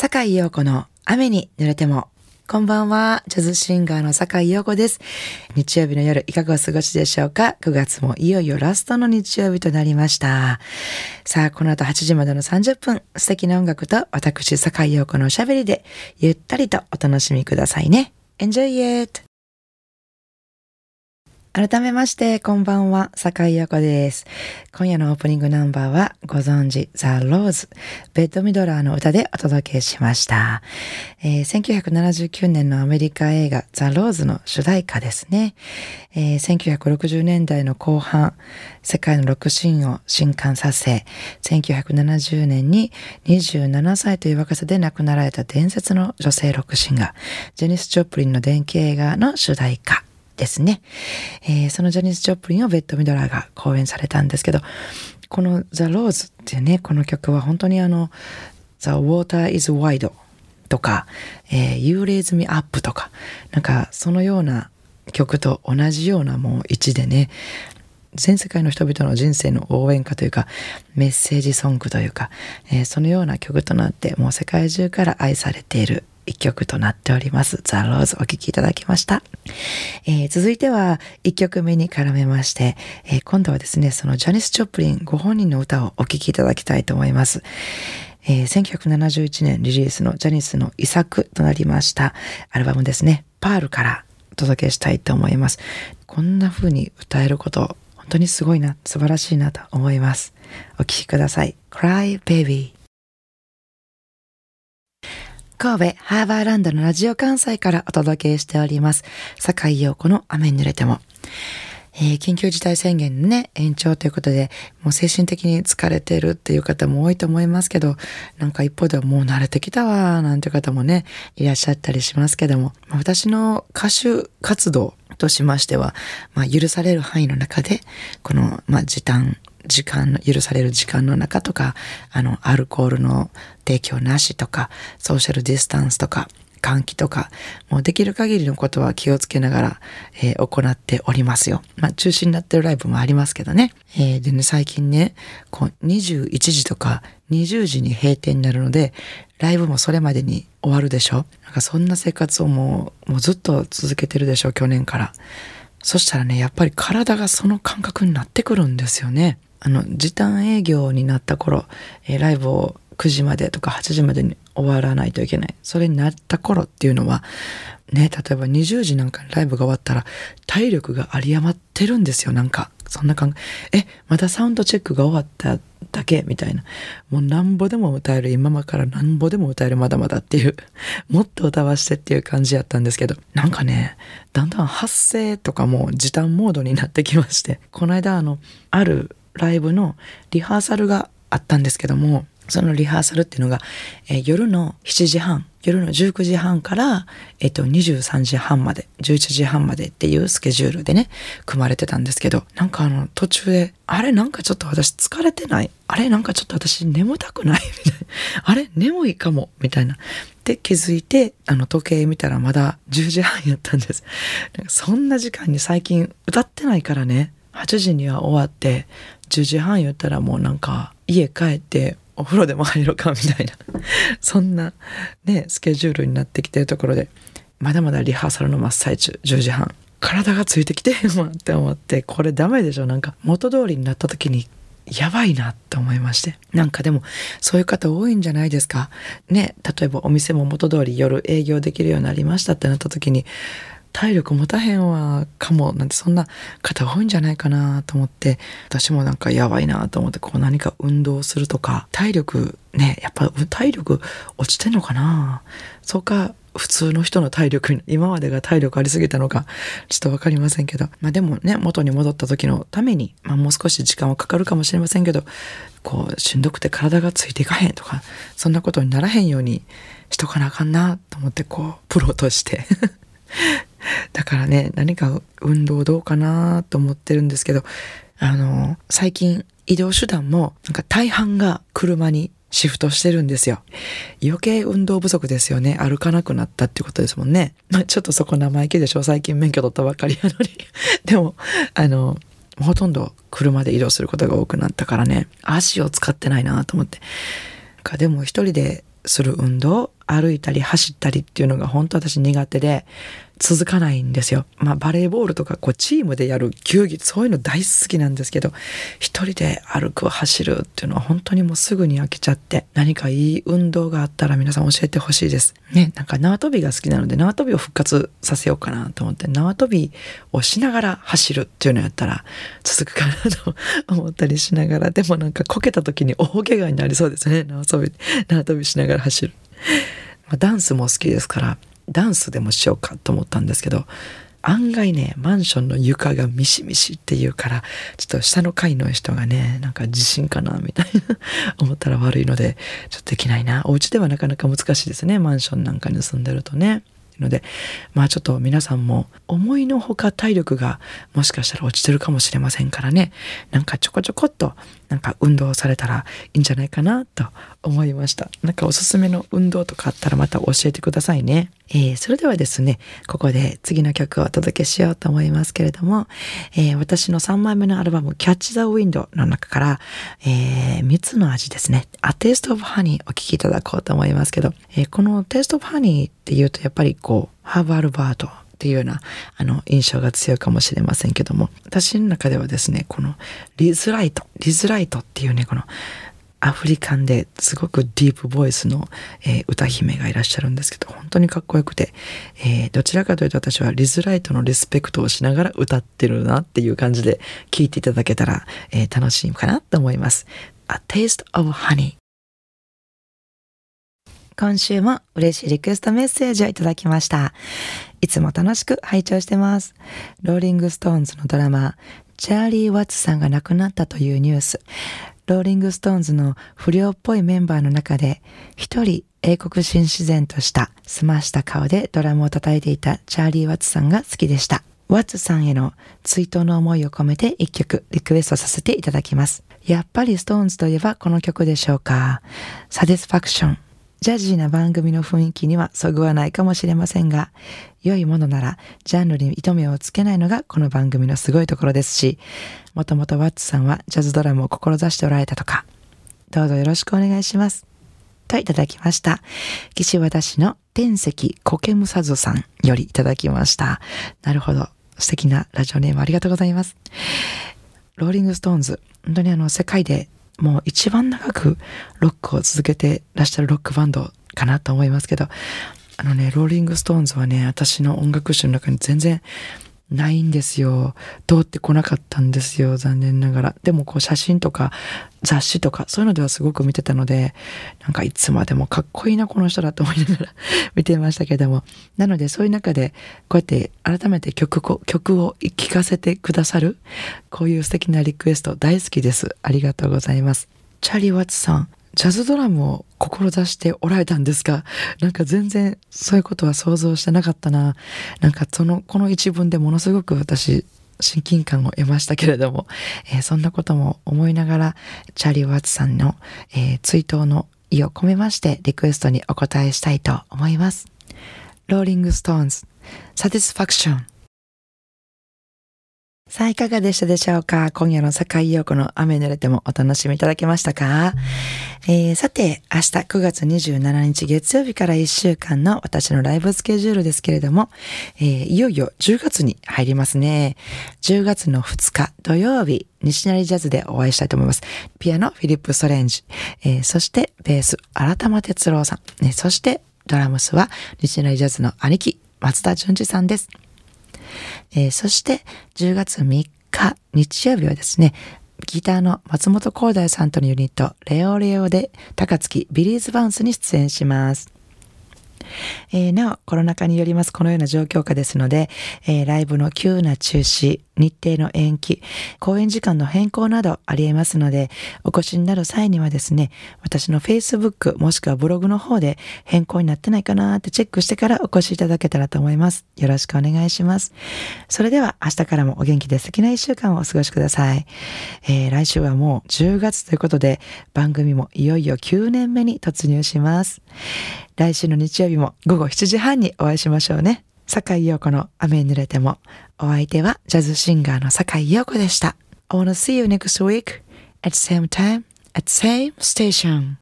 坂井陽子の雨に濡れても。こんばんは、ジャズシンガーの坂井陽子です。日曜日の夜、いかがお過ごしでしょうか ?9 月もいよいよラストの日曜日となりました。さあ、この後8時までの30分、素敵な音楽と私、坂井陽子のおしゃべりで、ゆったりとお楽しみくださいね。Enjoy it! 改めまして、こんばんは、坂井陽子です。今夜のオープニングナンバーは、ご存知、ザ・ローズ、ベッドミドラーの歌でお届けしました。えー、1979年のアメリカ映画、ザ・ローズの主題歌ですね。えー、1960年代の後半、世界のロックシーンを震撼させ、1970年に27歳という若さで亡くなられた伝説の女性ロックシンガー、ジェニス・チョップリンの電気映画の主題歌。ですね。えー、そのジャニス・ジョプリンをベッド・ミドラーが講演されたんですけど、このザ・ローズっていうね、この曲は本当にあの、The Water is Wide とか、えー、You Raise Me Up とか、なんかそのような曲と同じようなもう位置でね、全世界の人々の人生の応援歌というか、メッセージソングというか、えー、そのような曲となって、もう世界中から愛されている一曲となっております。ザ・ローズお聴きいただきました。えー、続いては一曲目に絡めまして、えー、今度はですね、そのジャニス・チョップリンご本人の歌をお聴きいただきたいと思います。えー、1971年リリースのジャニスの遺作となりましたアルバムですね、パールからお届けしたいと思います。こんな風に歌えること、本当にすごいな、素晴らしいなと思います。お聴きください。Cry Baby 神戸ハーバーランドのラジオ関西からお届けしております。坂井陽子の雨に濡れても。えー、緊急事態宣言ね、延長ということで、もう精神的に疲れてるっていう方も多いと思いますけど、なんか一方ではもう慣れてきたわ、なんて方もね、いらっしゃったりしますけども、私の歌手活動としましては、まあ、許される範囲の中で、この、まあ、時短時間の、許される時間の中とか、あの、アルコールの提供なしとか、ソーシャルディスタンスとか、換気とか、もうできる限りのことは気をつけながら、えー、行っておりますよ。まあ中止になってるライブもありますけどね。えー、でね、最近ね、こう21時とか20時に閉店になるので、ライブもそれまでに終わるでしょなんかそんな生活をもう、もうずっと続けてるでしょ去年から。そしたらね、やっぱり体がその感覚になってくるんですよね。あの、時短営業になった頃、えー、ライブを9時までとか8時までに終わらないといけない。それになった頃っていうのは、ね、例えば20時なんかにライブが終わったら、体力が有り余ってるんですよ、なんか。そんな感え、またサウンドチェックが終わっただけ？みたいな。もうなんぼでも歌える、今まからなんぼでも歌える、まだまだっていう。もっと歌わしてっていう感じやったんですけど、なんかね、だんだん発声とかも時短モードになってきまして、この間あの、あるライブのリハーサルがあったんですけども、そのリハーサルっていうのが、えー、夜の7時半、夜の19時半から、えっ、と、23時半まで、11時半までっていうスケジュールでね、組まれてたんですけど、なんかあの、途中で、あれなんかちょっと私疲れてない？あれなんかちょっと私眠たくない？みたいな。あれ眠いかも？みたいな。で気づいて、あの、時計見たらまだ10時半やったんです。そんな時間に最近歌ってないからね、8時には終わって、10時半言ったらもうなんか家帰ってお風呂でも入ろうかみたいな そんなねスケジュールになってきてるところでまだまだリハーサルの真っ最中10時半体がついてきてへんわって思ってこれダメでしょなんか元通りになった時にやばいなって思いまして。なんかでも、そういう方多いんじゃないですか。ね、例えばお店も元通り夜営業できるようになりましたってなった時に、体力持たへんわかもなんてそんな方多いんじゃないかなと思って私もなんかやばいなと思ってこう何か運動するとか体力ねやっぱ体力落ちてんのかな？そうか普通の人の体力今までが体力ありすぎたのかちょっと分かりませんけど。まあでもね元に戻った時のために、まあ、もう少し時間はかかるかもしれませんけどこうしんどくて体がついていかへんとかそんなことにならへんようにしとかなあかんなと思ってこうプロとして。だからね、何か運動どうかなと思ってるんですけど、あの、最近移動手段もなんか大半が車にシフトしてるんですよ。余計運動不足ですよね。歩かなくなったってことですもんね。まあちょっとそこ生意気でしょ。最近免許取ったばっかりやのに。でも、あの、ほとんど車で移動することが多くなったからね、足を使ってないなと思って。かでも一人でする運動歩いたり走ったりっていうのが本当私苦手で続かないんですよ。まあバレーボールとかこうチームでやる球技そういうの大好きなんですけど一人で歩く走るっていうのは本当にもうすぐに飽きちゃって何かいい運動があったら皆さん教えてほしいです。ね、なんか縄跳びが好きなので縄跳びを復活させようかなと思って縄跳びをしながら走るっていうのやったら続くかなと思ったりしながらでもなんかこけた時に大怪我になりそうですね縄跳び縄跳びしながら走る。ダンスも好きですからダンスでもしようかと思ったんですけど案外ねマンションの床がミシミシっていうからちょっと下の階の人がねなんか地震かなみたいな 思ったら悪いのでちょっとできないな。お家ではなかなか難しいですね。マンションなんかに住んでるとね。のでまあちょっと皆さんも思いのほか体力がもしかしたら落ちてるかもしれませんからね。なんかちょこちょこっとなんか運動されたらいいんじゃないかなと思いました。なんかおすすめの運動とかあったらまた教えてくださいね、えー、それではですねここで次の曲をお届けしようと思いますけれども、えー、私の3枚目のアルバム Catch the Wind の中から、えー、3つの味ですね。A Taste of Honey お聴きいただこうと思いますけど、えー、この Taste of Honey っていうとやっぱりこうハーブアルバートっていうようなあの印象が強いかもしれませんけども私の中ではですねこのリズライトリズライトっていうねこのアフリカンですごくディープボイスの、えー、歌姫がいらっしゃるんですけど本当にかっこよくて、えー、どちらかというと私はリズライトのリスペクトをしながら歌ってるなっていう感じで聴いていただけたら、えー、楽しいかなと思います。A Taste of Honey 今週も嬉しいリクエストメッセージをいただきました。いつも楽しく拝聴してます。ローリングストーンズのドラマー、チャーリー・ワッツさんが亡くなったというニュース。ローリングストーンズの不良っぽいメンバーの中で、一人英国紳士然とした澄ました顔でドラムを叩いていたチャーリー・ワッツさんが好きでした。ワッツさんへの追悼の思いを込めて一曲リクエストさせていただきます。やっぱりストーンズといえばこの曲でしょうか。サディスファクション。ジャジーな番組の雰囲気にはそぐわないかもしれませんが、良いものならジャンルに糸目をつけないのがこの番組のすごいところですし、もともとワッツさんはジャズドラムを志しておられたとか、どうぞよろしくお願いします。といただきました。岸和田市の天石コケムサズさんよりいただきました。なるほど。素敵なラジオネームありがとうございます。ローリングストーンズ、本当にあの世界でもう一番長くロックを続けてらっしゃるロックバンドかなと思いますけど、あのね、ローリングストーンズはね、私の音楽史の中に全然ないんですよ。通ってこなかったんですよ。残念ながら。でもこう写真とか雑誌とかそういうのではすごく見てたので、なんかいつまでもかっこいいなこの人だと思いながら 見てましたけども。なのでそういう中でこうやって改めて曲を、曲を聴かせてくださる、こういう素敵なリクエスト大好きです。ありがとうございます。チャリ・ワッツさん、ジャズドラムを志しておられたんですが、なんか全然そういうことは想像してなかったな。なんかその、この一文でものすごく私、親近感を得ましたけれども、えー、そんなことも思いながら、チャーリー・ワッツさんの、えー、追悼の意を込めまして、リクエストにお答えしたいと思います。ローリング・ストーンズ、サティスファクション。さあ、いかがでしたでしょうか？今夜の阪井楊子の雨に濡れてもお楽しみいただけましたか、えー、さて、明日9月27日月曜日から1週間の私のライブスケジュールですけれども、えー、いよいよ10月に入りますね。10月の2日土曜日、西成ジャズでお会いしたいと思います。ピアノ、フィリップ・ストレンジ、えー、そしてベース、荒玉哲郎さん、ね、そしてドラムスは西成ジャズの兄貴、松田淳二さんです。えー、そして10月3日日曜日はですね、ギターの松本光大さんとのユニット、レオレオで高槻ビリーズバウンスに出演します。えー、なお、コロナ禍によりますこのような状況下ですので、えー、ライブの急な中止、日程の延期、公演時間の変更などあり得ますので、お越しになる際にはですね、私の Facebook もしくはブログの方で変更になってないかなってチェックしてからお越しいただけたらと思います。よろしくお願いします。それでは明日からもお元気で素敵な一週間をお過ごしください。えー、来週はもう10月ということで、番組もいよいよ9年目に突入します。来週の日曜日も午後7時半にお会いしましょうね。坂井陽子の雨に濡れても。お相手はジャズシンガーの坂井陽子でした。I wanna see you next week at same time at same station.